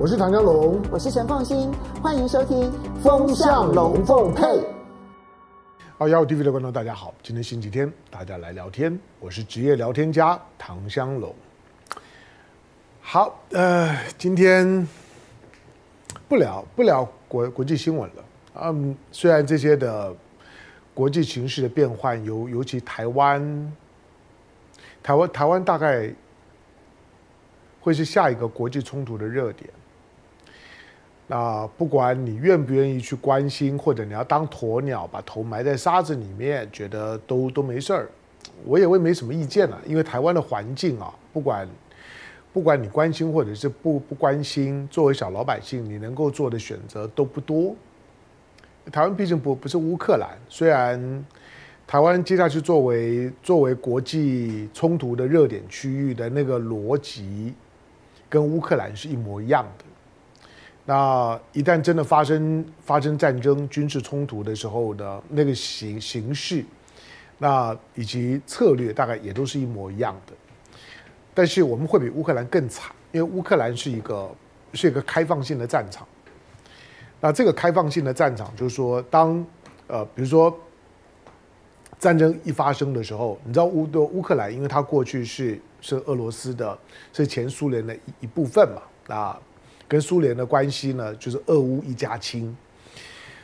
我是唐江龙，我是陈凤新，欢迎收听《风向龙凤配》。好，Yahoo TV 的观众大家好，今天星期天，大家来聊天。我是职业聊天家唐香龙。好，呃，今天不聊不聊国国际新闻了。嗯，虽然这些的国际形势的变换，尤尤其台湾，台湾台湾大概会是下一个国际冲突的热点。那不管你愿不愿意去关心，或者你要当鸵鸟，把头埋在沙子里面，觉得都都没事儿，我也会没什么意见了。因为台湾的环境啊，不管不管你关心或者是不不关心，作为小老百姓，你能够做的选择都不多。台湾毕竟不不是乌克兰，虽然台湾接下去作为作为国际冲突的热点区域的那个逻辑，跟乌克兰是一模一样的。那一旦真的发生发生战争、军事冲突的时候的那个形形式，那以及策略大概也都是一模一样的。但是我们会比乌克兰更惨，因为乌克兰是一个是一个开放性的战场。那这个开放性的战场就是说，当呃比如说战争一发生的时候，你知道乌的乌克兰，因为它过去是是俄罗斯的，是前苏联的一一部分嘛，那。跟苏联的关系呢，就是俄乌一家亲，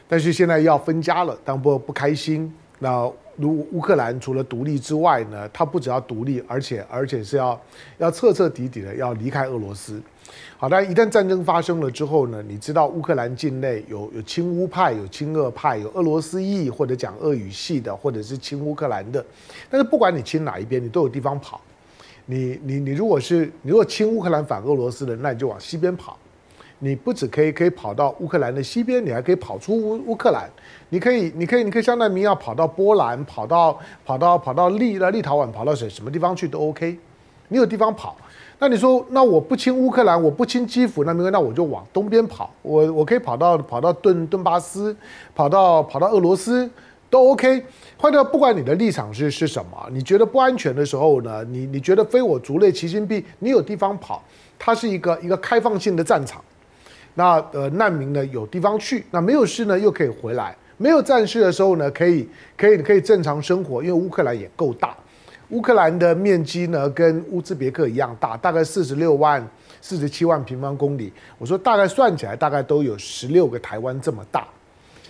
但是现在要分家了，当不不开心。那如乌克兰除了独立之外呢，它不只要独立，而且而且是要要彻彻底底的要离开俄罗斯。好，但一旦战争发生了之后呢，你知道乌克兰境内有有亲乌派，有亲俄派，有俄罗斯裔或者讲俄语系的，或者是亲乌克兰的。但是不管你亲哪一边，你都有地方跑。你你你如果是你如果亲乌克兰反俄罗斯的，那你就往西边跑。你不只可以可以跑到乌克兰的西边，你还可以跑出乌乌克兰。你可以，你可以，你可以像难民一样跑到波兰，跑到跑到跑到立了立陶宛，跑到什什么地方去都 OK。你有地方跑，那你说，那我不亲乌克兰，我不亲基辅，那没关系，那我就往东边跑。我我可以跑到跑到顿顿巴斯，跑到跑到俄罗斯都 OK。或者不管你的立场是是什么，你觉得不安全的时候呢，你你觉得非我族类，其心必，你有地方跑，它是一个一个开放性的战场。那呃，难民呢有地方去，那没有事呢又可以回来，没有战事的时候呢，可以可以可以正常生活，因为乌克兰也够大，乌克兰的面积呢跟乌兹别克一样大，大概四十六万、四十七万平方公里。我说大概算起来，大概都有十六个台湾这么大。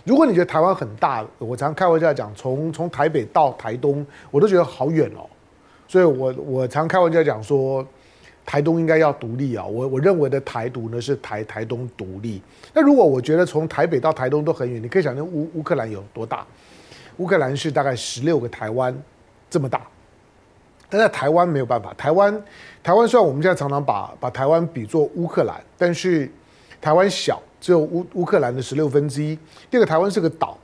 如果你觉得台湾很大，我常开玩笑讲，从从台北到台东，我都觉得好远哦。所以我我常开玩笑讲说。台东应该要独立啊！我我认为的台独呢是台台东独立。那如果我觉得从台北到台东都很远，你可以想象乌乌克兰有多大？乌克兰是大概十六个台湾这么大。但在台湾没有办法，台湾台湾虽然我们现在常常把把台湾比作乌克兰，但是台湾小，只有乌乌克兰的十六分之一。第二个，台湾是个岛，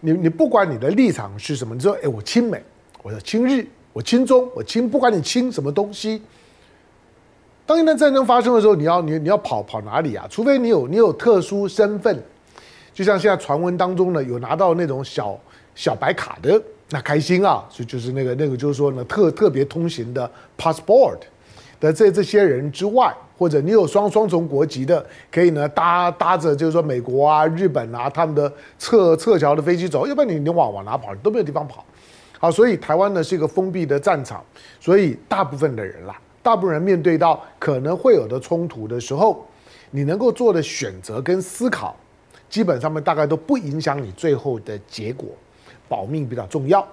你你不管你的立场是什么，你说哎我亲美，我要亲日，我亲中，我亲，不管你亲什么东西。当一旦战争发生的时候，你要你你要跑跑哪里啊？除非你有你有特殊身份，就像现在传闻当中呢，有拿到那种小小白卡的，那开心啊！所以就是那个那个就是说呢，特特别通行的 passport 的这这些人之外，或者你有双双重国籍的，可以呢搭搭着就是说美国啊、日本啊他们的撤撤侨的飞机走，要不然你你往往哪跑你都没有地方跑。好，所以台湾呢是一个封闭的战场，所以大部分的人啦。大部分人面对到可能会有的冲突的时候，你能够做的选择跟思考，基本上面大概都不影响你最后的结果，保命比较重要。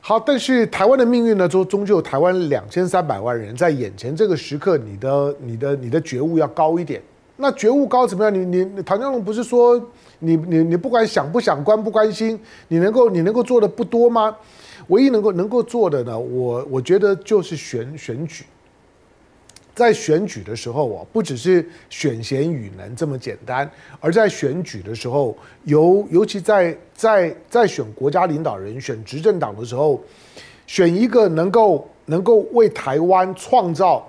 好，但是台湾的命运呢，终终究台湾两千三百万人在眼前这个时刻，你的、你的、你的觉悟要高一点。那觉悟高怎么样？你、你唐湘龙不是说你、你、你不管想不想关不关心，你能够、你能够做的不多吗？唯一能够能够做的呢，我我觉得就是选选举。在选举的时候啊，不只是选贤与能这么简单，而在选举的时候，尤尤其在在在选国家领导人、选执政党的时候，选一个能够能够为台湾创造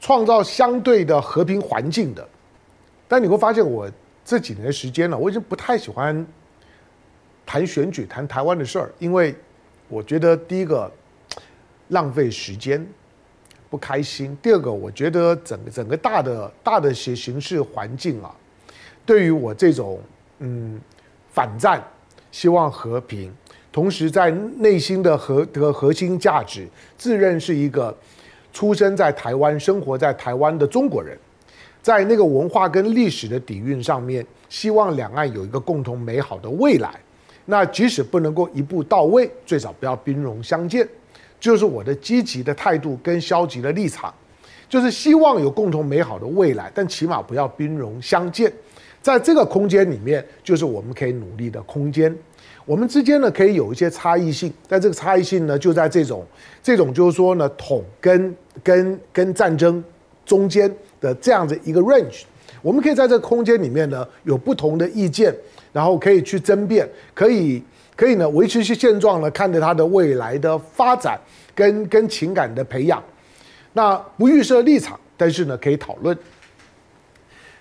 创造相对的和平环境的。但你会发现，我这几年的时间呢，我已经不太喜欢谈选举、谈台湾的事儿，因为我觉得第一个浪费时间。不开心。第二个，我觉得整整个大的大的形形势环境啊，对于我这种嗯反战、希望和平，同时在内心的核的核心价值，自认是一个出生在台湾、生活在台湾的中国人，在那个文化跟历史的底蕴上面，希望两岸有一个共同美好的未来。那即使不能够一步到位，最少不要兵戎相见。就是我的积极的态度跟消极的立场，就是希望有共同美好的未来，但起码不要兵戎相见。在这个空间里面，就是我们可以努力的空间。我们之间呢，可以有一些差异性，但这个差异性呢，就在这种这种就是说呢，统跟跟跟战争中间的这样子一个 range。我们可以在这个空间里面呢，有不同的意见，然后可以去争辩，可以。可以呢，维持些现状呢，看着它的未来的发展跟跟情感的培养，那不预设立场，但是呢，可以讨论。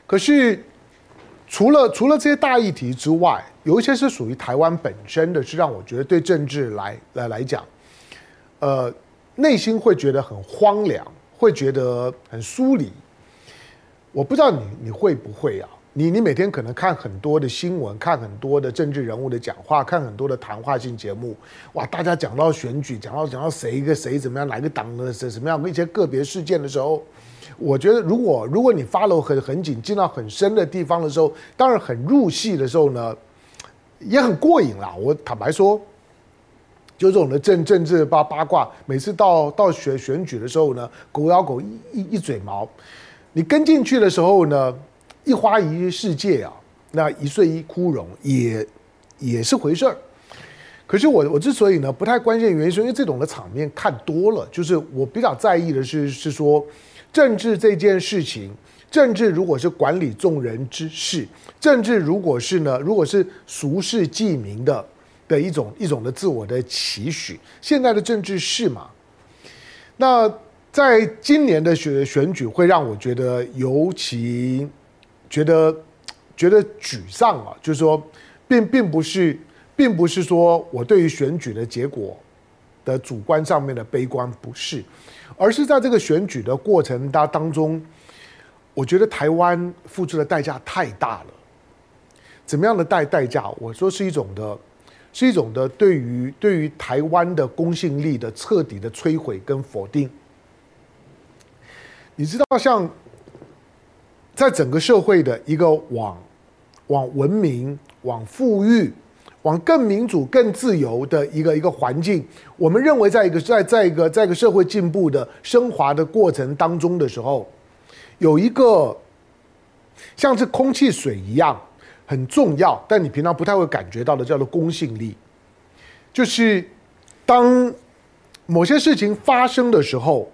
可是除了除了这些大议题之外，有一些是属于台湾本身的，是让我觉得对政治来来来讲，呃，内心会觉得很荒凉，会觉得很疏离。我不知道你你会不会啊？你你每天可能看很多的新闻，看很多的政治人物的讲话，看很多的谈话性节目，哇！大家讲到选举，讲到讲到谁一个谁怎么样，哪个党的谁怎么样，一些个别事件的时候，我觉得如果如果你发了很很紧，进到很深的地方的时候，当然很入戏的时候呢，也很过瘾啦。我坦白说，就这种的政政治八八卦，每次到到选选举的时候呢，狗咬狗一一一嘴毛，你跟进去的时候呢，一花一世界啊，那一岁一枯荣也也是回事儿。可是我我之所以呢不太关心的原因，是因为这种的场面看多了，就是我比较在意的是是说政治这件事情，政治如果是管理众人之事，政治如果是呢，如果是俗世济民的的一种一种的自我的期许，现在的政治是吗？那在今年的选选举会让我觉得尤其。觉得觉得沮丧啊，就是说，并并不是，并不是说我对于选举的结果的主观上面的悲观，不是，而是在这个选举的过程当当中，我觉得台湾付出的代价太大了。怎么样的代代价？我说是一种的，是一种的对于对于台湾的公信力的彻底的摧毁跟否定。你知道像。在整个社会的一个往往文明、往富裕、往更民主、更自由的一个一个环境，我们认为，在一个在在一个在一个社会进步的升华的过程当中的时候，有一个像是空气、水一样很重要，但你平常不太会感觉到的，叫做公信力，就是当某些事情发生的时候，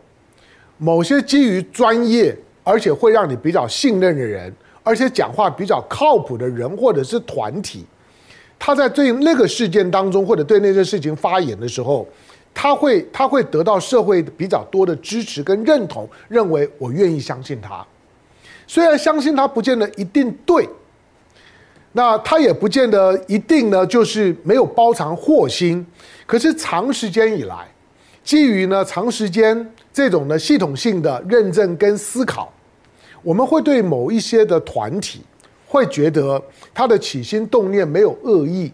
某些基于专业。而且会让你比较信任的人，而且讲话比较靠谱的人或者是团体，他在对那个事件当中或者对那件事情发言的时候，他会他会得到社会比较多的支持跟认同，认为我愿意相信他。虽然相信他不见得一定对，那他也不见得一定呢，就是没有包藏祸心。可是长时间以来，基于呢长时间这种的系统性的认证跟思考。我们会对某一些的团体，会觉得他的起心动念没有恶意，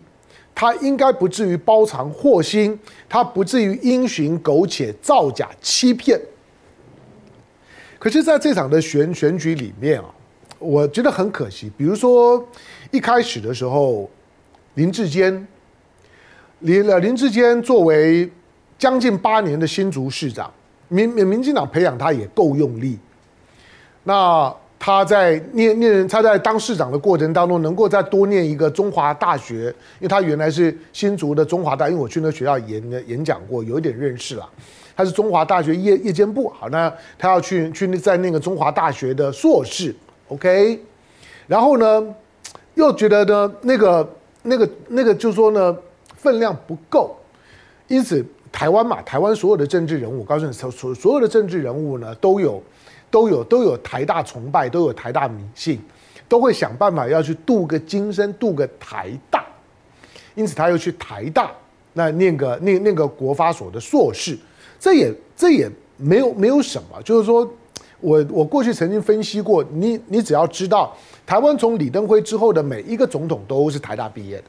他应该不至于包藏祸心，他不至于因循苟且、造假欺骗。可是，在这场的选选举里面啊，我觉得很可惜。比如说，一开始的时候，林志坚，林林智坚作为将近八年的新竹市长，民民民进党培养他也够用力。那他在念念他在当市长的过程当中，能够再多念一个中华大学，因为他原来是新竹的中华大，因为我去那学校演演讲过，有一点认识了。他是中华大学夜夜间部，好，那他要去去在那个中华大学的硕士，OK，然后呢，又觉得呢那个那个那个就是说呢分量不够，因此台湾嘛，台湾所有的政治人物，我告诉你，所所有的政治人物呢都有。都有都有台大崇拜，都有台大迷信，都会想办法要去镀个金身，镀个台大，因此他又去台大那念个念念个国发所的硕士，这也这也没有没有什么，就是说我我过去曾经分析过，你你只要知道，台湾从李登辉之后的每一个总统都是台大毕业的。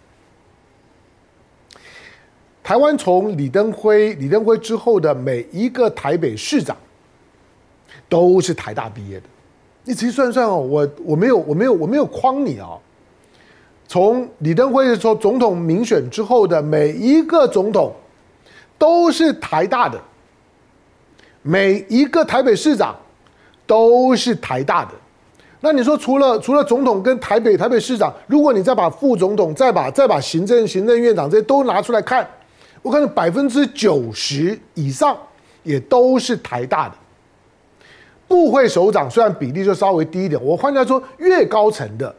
台湾从李登辉李登辉之后的每一个台北市长都是台大毕业的。你仔细算算哦，我我没有我没有我没有诓你、哦。从李登辉的时候总统民选之后的每一个总统都是台大的，每一个台北市长都是台大的。那你说除了除了总统跟台北台北市长，如果你再把副总统、再把再把行政行政院长这些都拿出来看。我看到百分之九十以上也都是台大的，部会首长虽然比例就稍微低一点，我换句话说，越高层的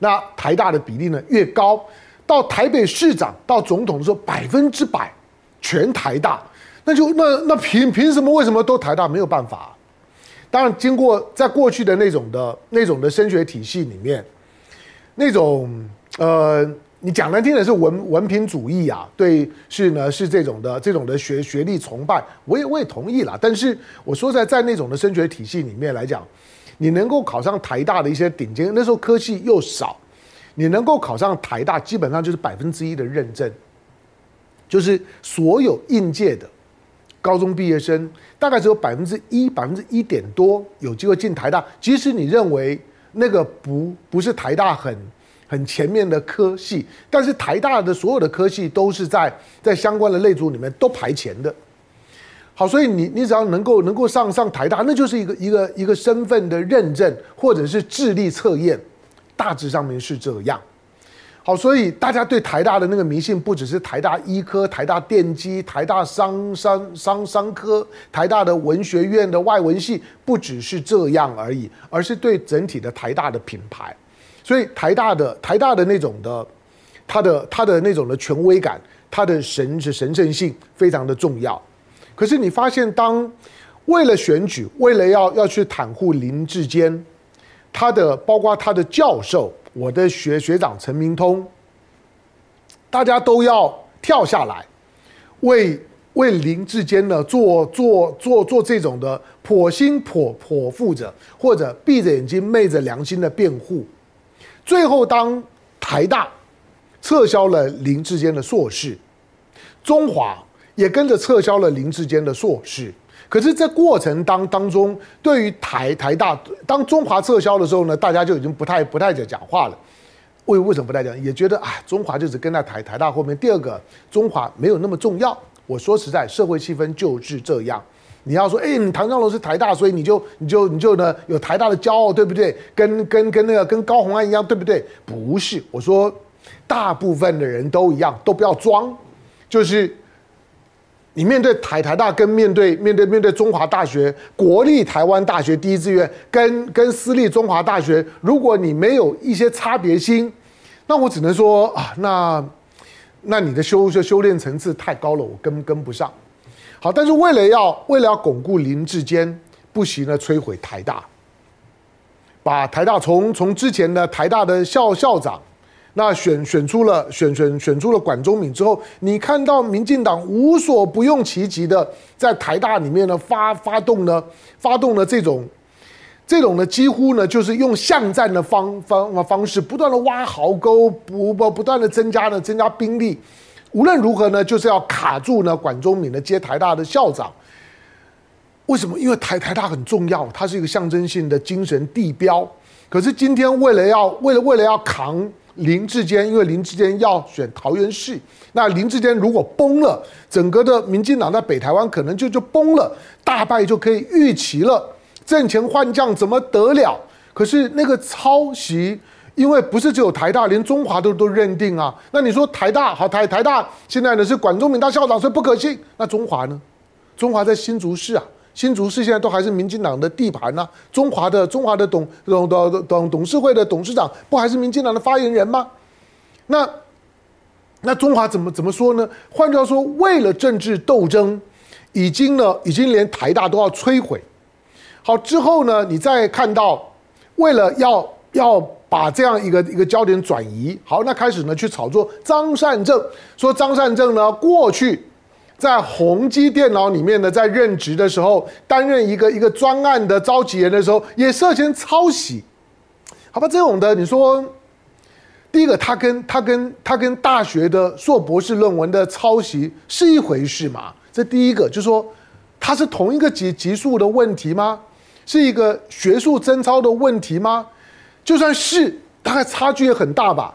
那台大的比例呢越高，到台北市长到总统的时候百分之百全台大，那就那那凭凭什么为什么都台大没有办法？当然经过在过去的那种的那种的升学体系里面，那种呃。你讲难听的是文文凭主义啊，对，是呢，是这种的这种的学学历崇拜，我也我也同意啦。但是我说在在那种的升学体系里面来讲，你能够考上台大的一些顶尖，那时候科系又少，你能够考上台大，基本上就是百分之一的认证，就是所有应届的高中毕业生，大概只有百分之一百分之一点多有机会进台大，即使你认为那个不不是台大很。很前面的科系，但是台大的所有的科系都是在在相关的类组里面都排前的。好，所以你你只要能够能够上上台大，那就是一个一个一个身份的认证，或者是智力测验，大致上面是这样。好，所以大家对台大的那个迷信，不只是台大医科、台大电机、台大商商商商科、台大的文学院的外文系，不只是这样而已，而是对整体的台大的品牌。所以台大的台大的那种的，他的他的那种的权威感，他的神是神圣性非常的重要。可是你发现，当为了选举，为了要要去袒护林志坚，他的包括他的教授，我的学学长陈明通，大家都要跳下来，为为林志坚呢做做做做这种的剖心剖剖腹者，或者闭着眼睛昧着良心的辩护。最后，当台大撤销了林志坚的硕士，中华也跟着撤销了林志坚的硕士。可是，在过程当当中，对于台台大，当中华撤销的时候呢，大家就已经不太不太讲讲话了。为为什么不太讲？也觉得啊，中华就只跟在台台大后面。第二个，中华没有那么重要。我说实在，社会气氛就是这样。你要说，哎，你唐湘龙是台大，所以你就你就你就呢有台大的骄傲，对不对？跟跟跟那个跟高虹安一样，对不对？不是，我说大部分的人都一样，都不要装。就是你面对台台大，跟面对面对面对中华大学、国立台湾大学第一志愿，跟跟私立中华大学，如果你没有一些差别心，那我只能说啊，那那你的修修修炼层次太高了，我跟跟不上。好，但是为了要为了要巩固林志坚，不惜呢摧毁台大，把台大从从之前的台大的校校长，那选选出了选选选出了管中闵之后，你看到民进党无所不用其极的在台大里面呢发发动呢发动了这种这种呢几乎呢就是用巷战的方方方式，不断的挖壕沟，不不不断的增加呢增加兵力。无论如何呢，就是要卡住呢管中闵的接台大的校长。为什么？因为台台大很重要，它是一个象征性的精神地标。可是今天为了要为了为了要扛林志坚，因为林志坚要选桃园市，那林志坚如果崩了，整个的民进党在北台湾可能就就崩了，大败就可以预期了。阵前换将怎么得了？可是那个抄袭。因为不是只有台大，连中华都都认定啊。那你说台大好，台台大现在呢是管中闵大校长，所以不可信。那中华呢？中华在新竹市啊，新竹市现在都还是民进党的地盘呢、啊。中华的中华的董董董董董事会的董事长不还是民进党的发言人吗？那那中华怎么怎么说呢？换句话说，为了政治斗争，已经呢已经连台大都要摧毁。好之后呢，你再看到为了要要。把这样一个一个焦点转移，好，那开始呢去炒作张善政，说张善政呢过去在宏基电脑里面呢，在任职的时候，担任一个一个专案的召集人的时候，也涉嫌抄袭。好吧，这种的，你说，第一个，他跟他跟他跟大学的硕博士论文的抄袭是一回事吗？这第一个，就是说，它是同一个级级数的问题吗？是一个学术贞操的问题吗？就算是，大概差距也很大吧。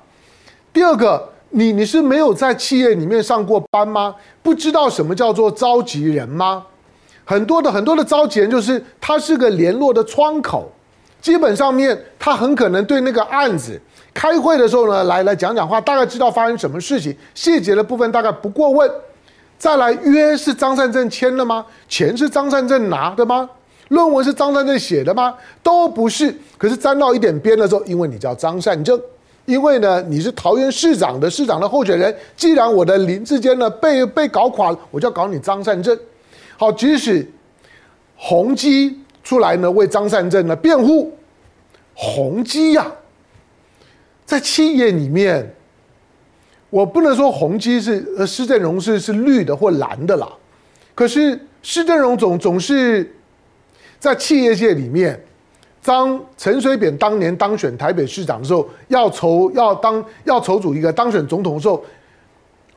第二个，你你是没有在企业里面上过班吗？不知道什么叫做召集人吗？很多的很多的召集人就是他是个联络的窗口，基本上面他很可能对那个案子开会的时候呢，来来讲讲话，大概知道发生什么事情，细节的部分大概不过问。再来约是张善政签的吗？钱是张善政拿的吗？论文是张善政写的吗？都不是。可是沾到一点边的时候，因为你叫张善政，因为呢你是桃园市长的市长的候选人，既然我的林志坚呢被被搞垮了，我就要搞你张善政。好，即使宏基出来呢为张善政呢辩护，宏基呀，在企业里面，我不能说宏基是呃施正荣是是绿的或蓝的啦，可是施正荣总总是。在企业界里面，当陈水扁当年当选台北市长的时候，要筹要当要筹组一个当选总统的时候，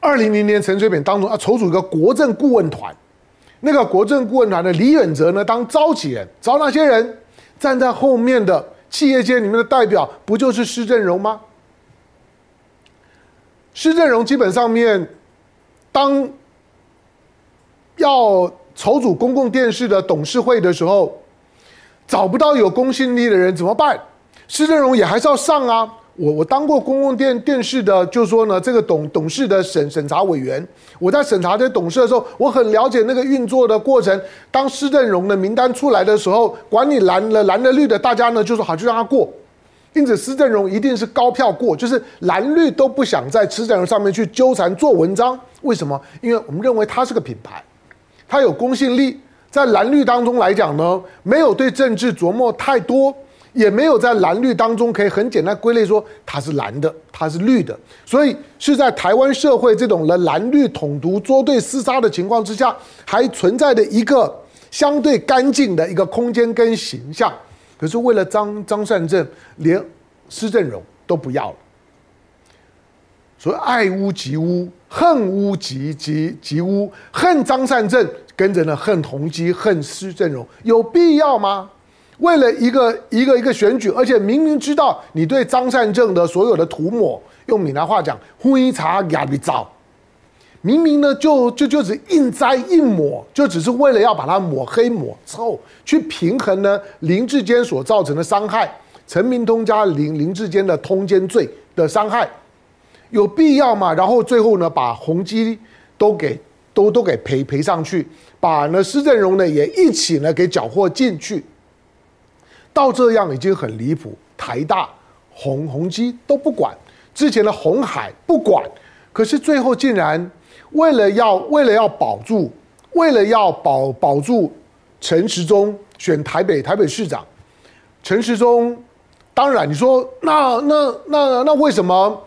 二零零年陈水扁当中要筹组一个国政顾问团，那个国政顾问团的李远哲呢当召集人，找那些人站在后面的企业界里面的代表，不就是施正荣吗？施正荣基本上面当要。筹组公共电视的董事会的时候，找不到有公信力的人怎么办？施正荣也还是要上啊。我我当过公共电电视的，就是说呢，这个董董事的审审查委员，我在审查这董事的时候，我很了解那个运作的过程。当施正荣的名单出来的时候，管你蓝的蓝的绿的，大家呢就说好，就让他过。因此，施正荣一定是高票过，就是蓝绿都不想在施正荣上面去纠缠做文章。为什么？因为我们认为他是个品牌。他有公信力，在蓝绿当中来讲呢，没有对政治琢磨太多，也没有在蓝绿当中可以很简单归类说他是蓝的，他是绿的，所以是在台湾社会这种的蓝绿统独作对厮杀的情况之下，还存在的一个相对干净的一个空间跟形象。可是为了张张善政，连施正荣都不要了，所以爱屋及乌。恨屋及及及乌，恨张善政，跟着呢恨宏基，恨施正荣，有必要吗？为了一个一个一个选举，而且明明知道你对张善政的所有的涂抹，用闽南话讲，灰茶压力糟，明明呢就就就只硬摘硬抹，就只是为了要把它抹黑抹臭，去平衡呢林志坚所造成的伤害，陈明通加林林志坚的通奸罪的伤害。有必要吗？然后最后呢，把宏基都给都都给赔赔上去，把呢施正荣呢也一起呢给缴获进去。到这样已经很离谱，台大、宏宏基都不管，之前的红海不管，可是最后竟然为了要为了要保住，为了要保保住陈时中选台北台北市长，陈时中当然你说那那那那为什么？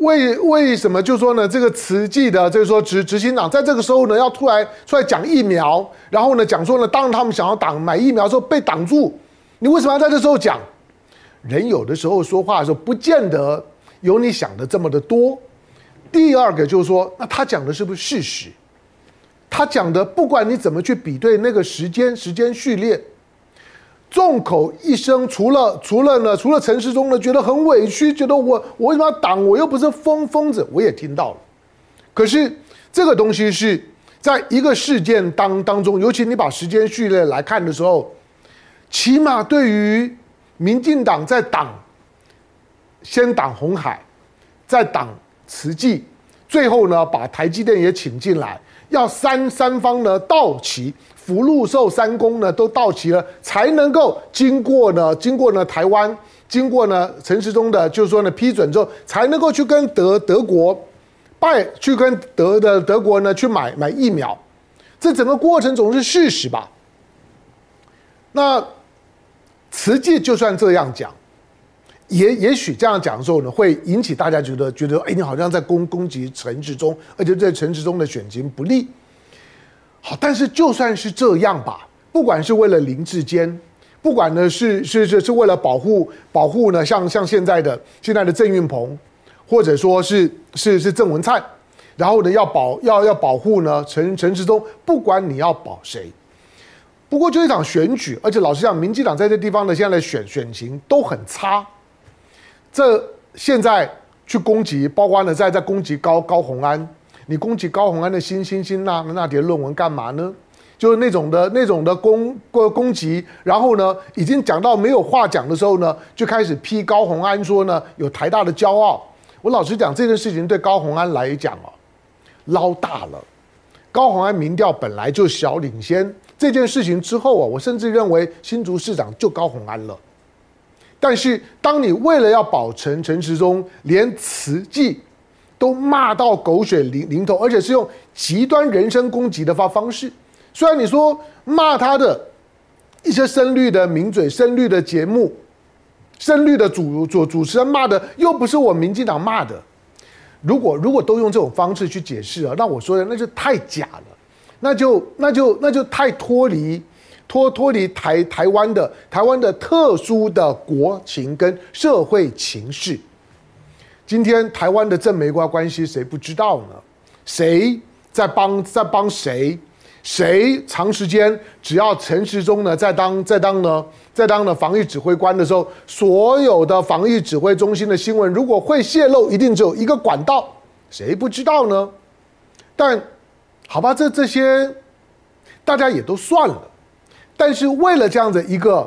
为为什么就说呢？这个慈济的，就是说执执行长，在这个时候呢，要突然出来讲疫苗，然后呢讲说呢，当他们想要挡买疫苗的时候被挡住，你为什么要在这时候讲？人有的时候说话的时候，不见得有你想的这么的多。第二个就是说，那他讲的是不是事实？他讲的，不管你怎么去比对那个时间时间序列。众口一声，除了除了呢，除了陈时中呢，觉得很委屈，觉得我我为什么要挡？我又不是疯疯子，我也听到了。可是这个东西是在一个事件当当中，尤其你把时间序列来看的时候，起码对于民进党在挡，先挡红海，再挡慈济，最后呢把台积电也请进来，要三三方呢到齐。福禄寿三公呢都到齐了，才能够经过呢，经过呢台湾，经过呢陈时中的，就是说呢批准之后，才能够去跟德德国拜，去跟德的德国呢去买买疫苗，这整个过程总是事实吧？那慈济就算这样讲，也也许这样讲的时候呢，会引起大家觉得觉得，哎，你好像在攻攻击陈时中，而且对陈时中的选情不利。好，但是就算是这样吧，不管是为了林志坚，不管呢是是是是为了保护保护呢，像像现在的现在的郑运鹏，或者说是是是郑文灿，然后呢要保要要保护呢陈陈时中，不管你要保谁，不过就一场选举，而且老实讲，民进党在这地方的现在的选选情都很差，这现在去攻击，包括呢在在攻击高高虹安。你攻击高虹安的新新新那那叠论文干嘛呢？就是那种的那种的攻攻攻击，然后呢，已经讲到没有话讲的时候呢，就开始批高虹安说呢有台大的骄傲。我老实讲，这件事情对高虹安来讲哦，捞大了。高虹安民调本来就小领先，这件事情之后啊，我甚至认为新竹市长就高虹安了。但是当你为了要保陈陈时中，连慈济。都骂到狗血淋淋头，而且是用极端人身攻击的方方式。虽然你说骂他的一些深绿的名嘴、深绿的节目、深绿的主主主持人骂的，又不是我民进党骂的。如果如果都用这种方式去解释啊，那我说的那就太假了，那就那就那就太脱离脱脱离台台湾的台湾的特殊的国情跟社会情势。今天台湾的正美国关系谁不知道呢？谁在帮在帮谁？谁长时间只要陈时中呢在当在当呢在当呢防疫指挥官的时候，所有的防疫指挥中心的新闻如果会泄露，一定只有一个管道，谁不知道呢？但好吧，这这些大家也都算了。但是为了这样的一个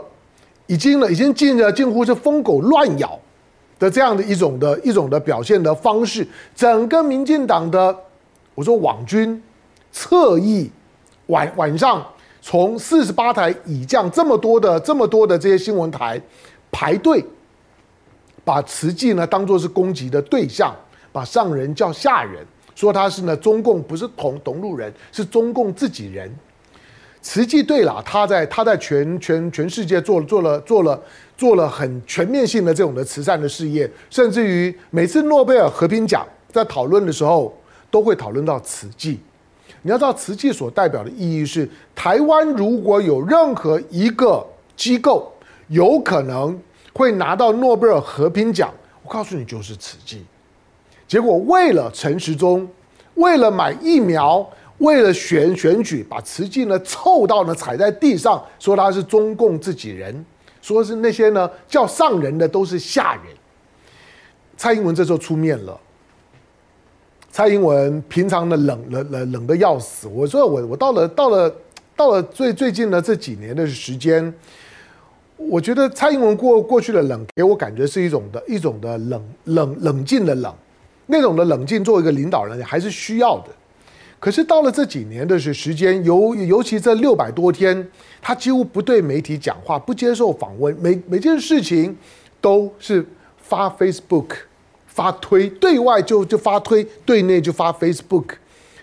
已经呢已经近了近乎是疯狗乱咬。的这样的一种的一种的表现的方式，整个民进党的，我说网军侧翼晚晚上从四十八台以降这么多的这么多的这些新闻台排队，把慈济呢当做是攻击的对象，把上人叫下人，说他是呢中共不是同同路人，是中共自己人。慈济对了，他在他在全全全世界做做了做了。做了做了很全面性的这种的慈善的事业，甚至于每次诺贝尔和平奖在讨论的时候，都会讨论到慈济。你要知道，慈济所代表的意义是，台湾如果有任何一个机构有可能会拿到诺贝尔和平奖，我告诉你就是慈济。结果为了陈时中，为了买疫苗，为了选选举，把慈济呢臭到呢踩在地上，说他是中共自己人。说是那些呢叫上人的都是下人。蔡英文这时候出面了。蔡英文平常的冷冷冷冷的要死。我说我我到了到了到了最最近的这几年的时间，我觉得蔡英文过过去的冷给我感觉是一种的一种的冷冷冷静的冷，那种的冷静作为一个领导人还是需要的。可是到了这几年的是时间，尤尤其这六百多天，他几乎不对媒体讲话，不接受访问，每每件事情都是发 Facebook 发推，对外就就发推，对内就发 Facebook，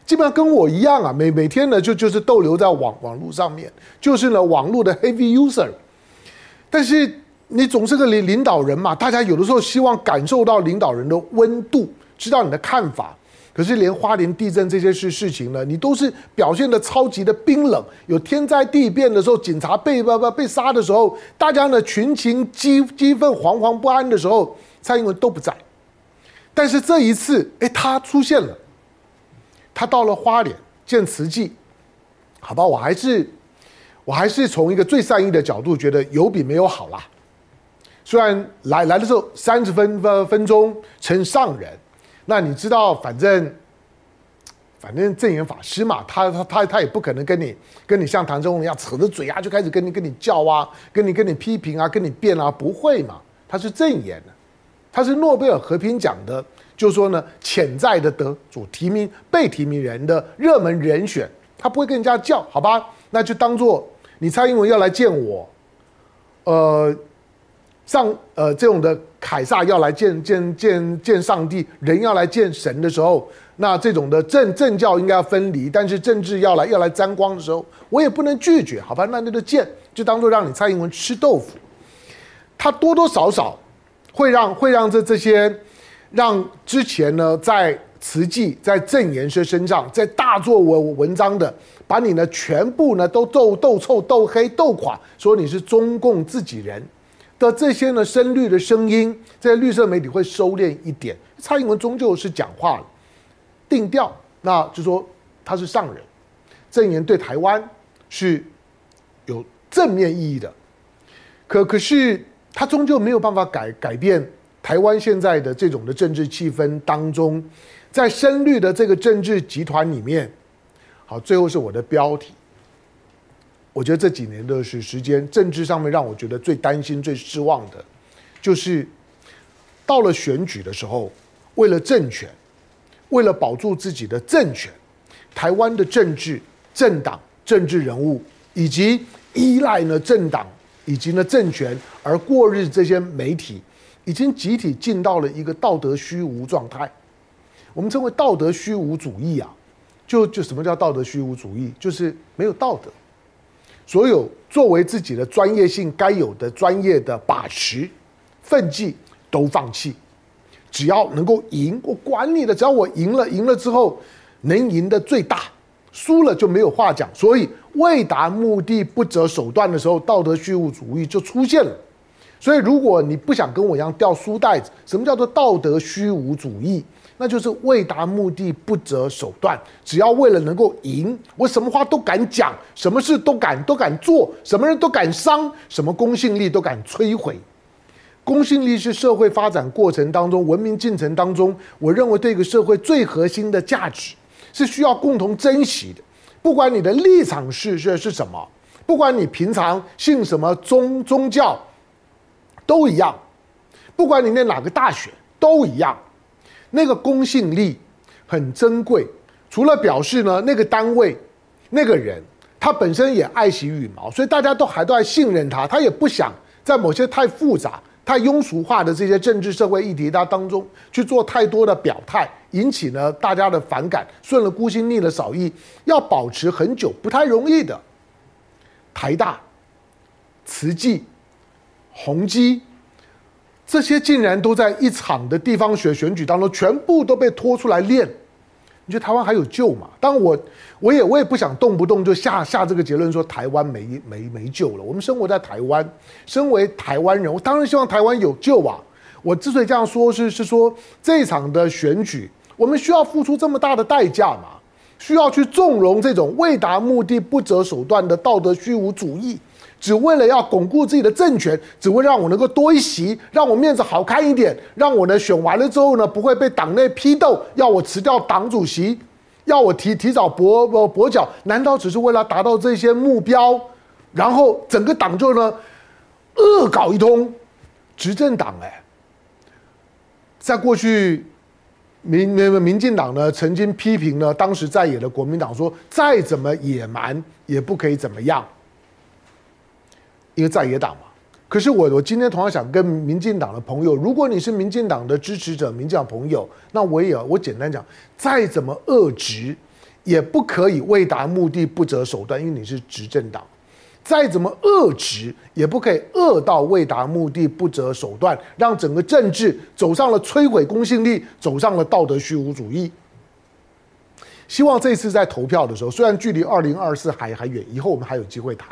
基本上跟我一样啊，每每天呢就就是逗留在网网络上面，就是呢网络的 heavy user。但是你总是个领领导人嘛，大家有的时候希望感受到领导人的温度，知道你的看法。可是连花莲地震这些事事情呢，你都是表现的超级的冰冷。有天灾地变的时候，警察被被被杀的时候，大家呢群情激激愤、惶惶不安的时候，蔡英文都不在。但是这一次，哎，他出现了，他到了花莲见慈济，好吧，我还是我还是从一个最善意的角度，觉得有比没有好啦。虽然来来的时候三十分分分钟成上人。那你知道，反正反正正言法师嘛，他他他他也不可能跟你跟你像唐中一样扯着嘴啊，就开始跟你跟你叫啊，跟你跟你批评啊，跟你辩啊，不会嘛？他是正言的，他是诺贝尔和平奖的，就是说呢，潜在的得主提名被提名人的热门人选，他不会跟人家叫，好吧？那就当做你蔡英文要来见我，呃。上呃，这种的凯撒要来见见见见上帝，人要来见神的时候，那这种的政政教应该要分离，但是政治要来要来沾光的时候，我也不能拒绝，好吧？那那就见，就当做让你蔡英文吃豆腐。他多多少少会让会让这这些让之前呢在慈济在正言师身上，在大做文文章的，把你呢全部呢都斗斗臭、斗黑、斗垮，说你是中共自己人的这些呢深绿的声音，在绿色媒体会收敛一点。蔡英文终究是讲话了，定调，那就说他是上人，证言对台湾是有正面意义的，可可是他终究没有办法改改变台湾现在的这种的政治气氛当中。在深绿的这个政治集团里面，好，最后是我的标题。我觉得这几年的是时间，政治上面让我觉得最担心、最失望的，就是到了选举的时候，为了政权，为了保住自己的政权，台湾的政治、政党、政治人物，以及依赖呢政党以及呢政权而过日这些媒体，已经集体进到了一个道德虚无状态。我们称为道德虚无主义啊，就就什么叫道德虚无主义？就是没有道德，所有作为自己的专业性该有的专业的把持、分际都放弃，只要能够赢，我管你的，只要我赢了，赢了之后能赢的最大，输了就没有话讲。所以为达目的不择手段的时候，道德虚无主义就出现了。所以如果你不想跟我一样掉书袋子，什么叫做道德虚无主义？那就是为达目的不择手段，只要为了能够赢，我什么话都敢讲，什么事都敢都敢做，什么人都敢伤，什么公信力都敢摧毁。公信力是社会发展过程当中、文明进程当中，我认为对一个社会最核心的价值，是需要共同珍惜的。不管你的立场是是是什么，不管你平常信什么宗宗教，都一样。不管你念哪个大学，都一样。那个公信力很珍贵，除了表示呢，那个单位、那个人他本身也爱惜羽毛，所以大家都还都在信任他，他也不想在某些太复杂、太庸俗化的这些政治社会议题当中去做太多的表态，引起呢大家的反感，顺了孤心逆了扫意，要保持很久不太容易的。台大、慈济、宏基。这些竟然都在一场的地方选选举当中，全部都被拖出来练。你觉得台湾还有救吗？当然我，我也我也不想动不动就下下这个结论说台湾没没没救了。我们生活在台湾，身为台湾人，我当然希望台湾有救啊。我之所以这样说，是是说这一场的选举，我们需要付出这么大的代价吗？需要去纵容这种为达目的不择手段的道德虚无主义？只为了要巩固自己的政权，只为让我能够多一席，让我面子好看一点，让我呢选完了之后呢不会被党内批斗，要我辞掉党主席，要我提提早跛跛跛脚，难道只是为了达到这些目标？然后整个党就呢恶搞一通，执政党哎，在过去民民民进党呢曾经批评呢当时在野的国民党说，再怎么野蛮也不可以怎么样。一个在野党嘛，可是我我今天同样想跟民进党的朋友，如果你是民进党的支持者、民进党朋友，那我也我简单讲，再怎么恶质，也不可以为达目的不择手段，因为你是执政党。再怎么恶质，也不可以恶到为达目的不择手段，让整个政治走上了摧毁公信力，走上了道德虚无主义。希望这次在投票的时候，虽然距离二零二四还还远，以后我们还有机会谈。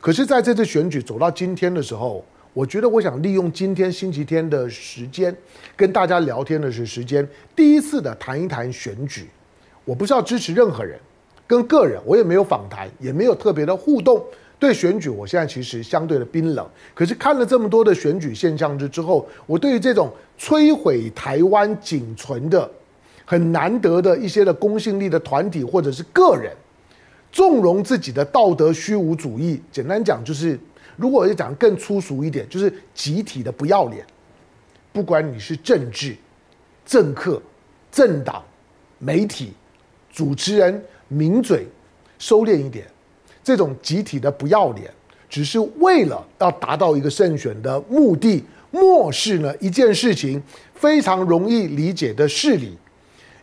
可是，在这次选举走到今天的时候，我觉得我想利用今天星期天的时间，跟大家聊天的是时间，第一次的谈一谈选举。我不是要支持任何人，跟个人我也没有访谈，也没有特别的互动。对选举，我现在其实相对的冰冷。可是看了这么多的选举现象之之后，我对于这种摧毁台湾仅存的、很难得的一些的公信力的团体或者是个人。纵容自己的道德虚无主义，简单讲就是，如果要讲更粗俗一点，就是集体的不要脸。不管你是政治、政客、政党、媒体、主持人、名嘴，收敛一点，这种集体的不要脸，只是为了要达到一个胜选的目的，漠视呢一件事情非常容易理解的事理，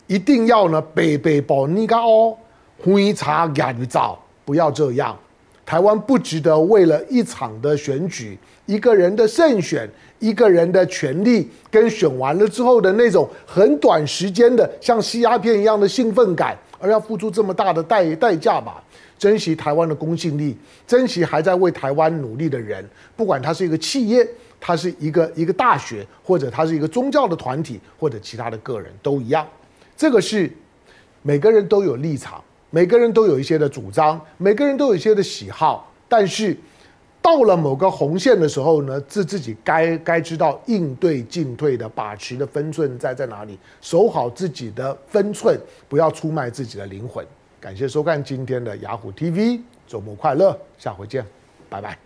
一定要呢北北保尼加哦。灰茶干燥，不要这样。台湾不值得为了一场的选举、一个人的胜选、一个人的权利跟选完了之后的那种很短时间的像吸鸦片一样的兴奋感，而要付出这么大的代代价吧？珍惜台湾的公信力，珍惜还在为台湾努力的人，不管他是一个企业，他是一个一个大学，或者他是一个宗教的团体，或者其他的个人都一样。这个是每个人都有立场，每个人都有一些的主张，每个人都有一些的喜好，但是。到了某个红线的时候呢，自自己该该知道应对进退的把持的分寸在在哪里，守好自己的分寸，不要出卖自己的灵魂。感谢收看今天的雅虎 TV，周末快乐，下回见，拜拜。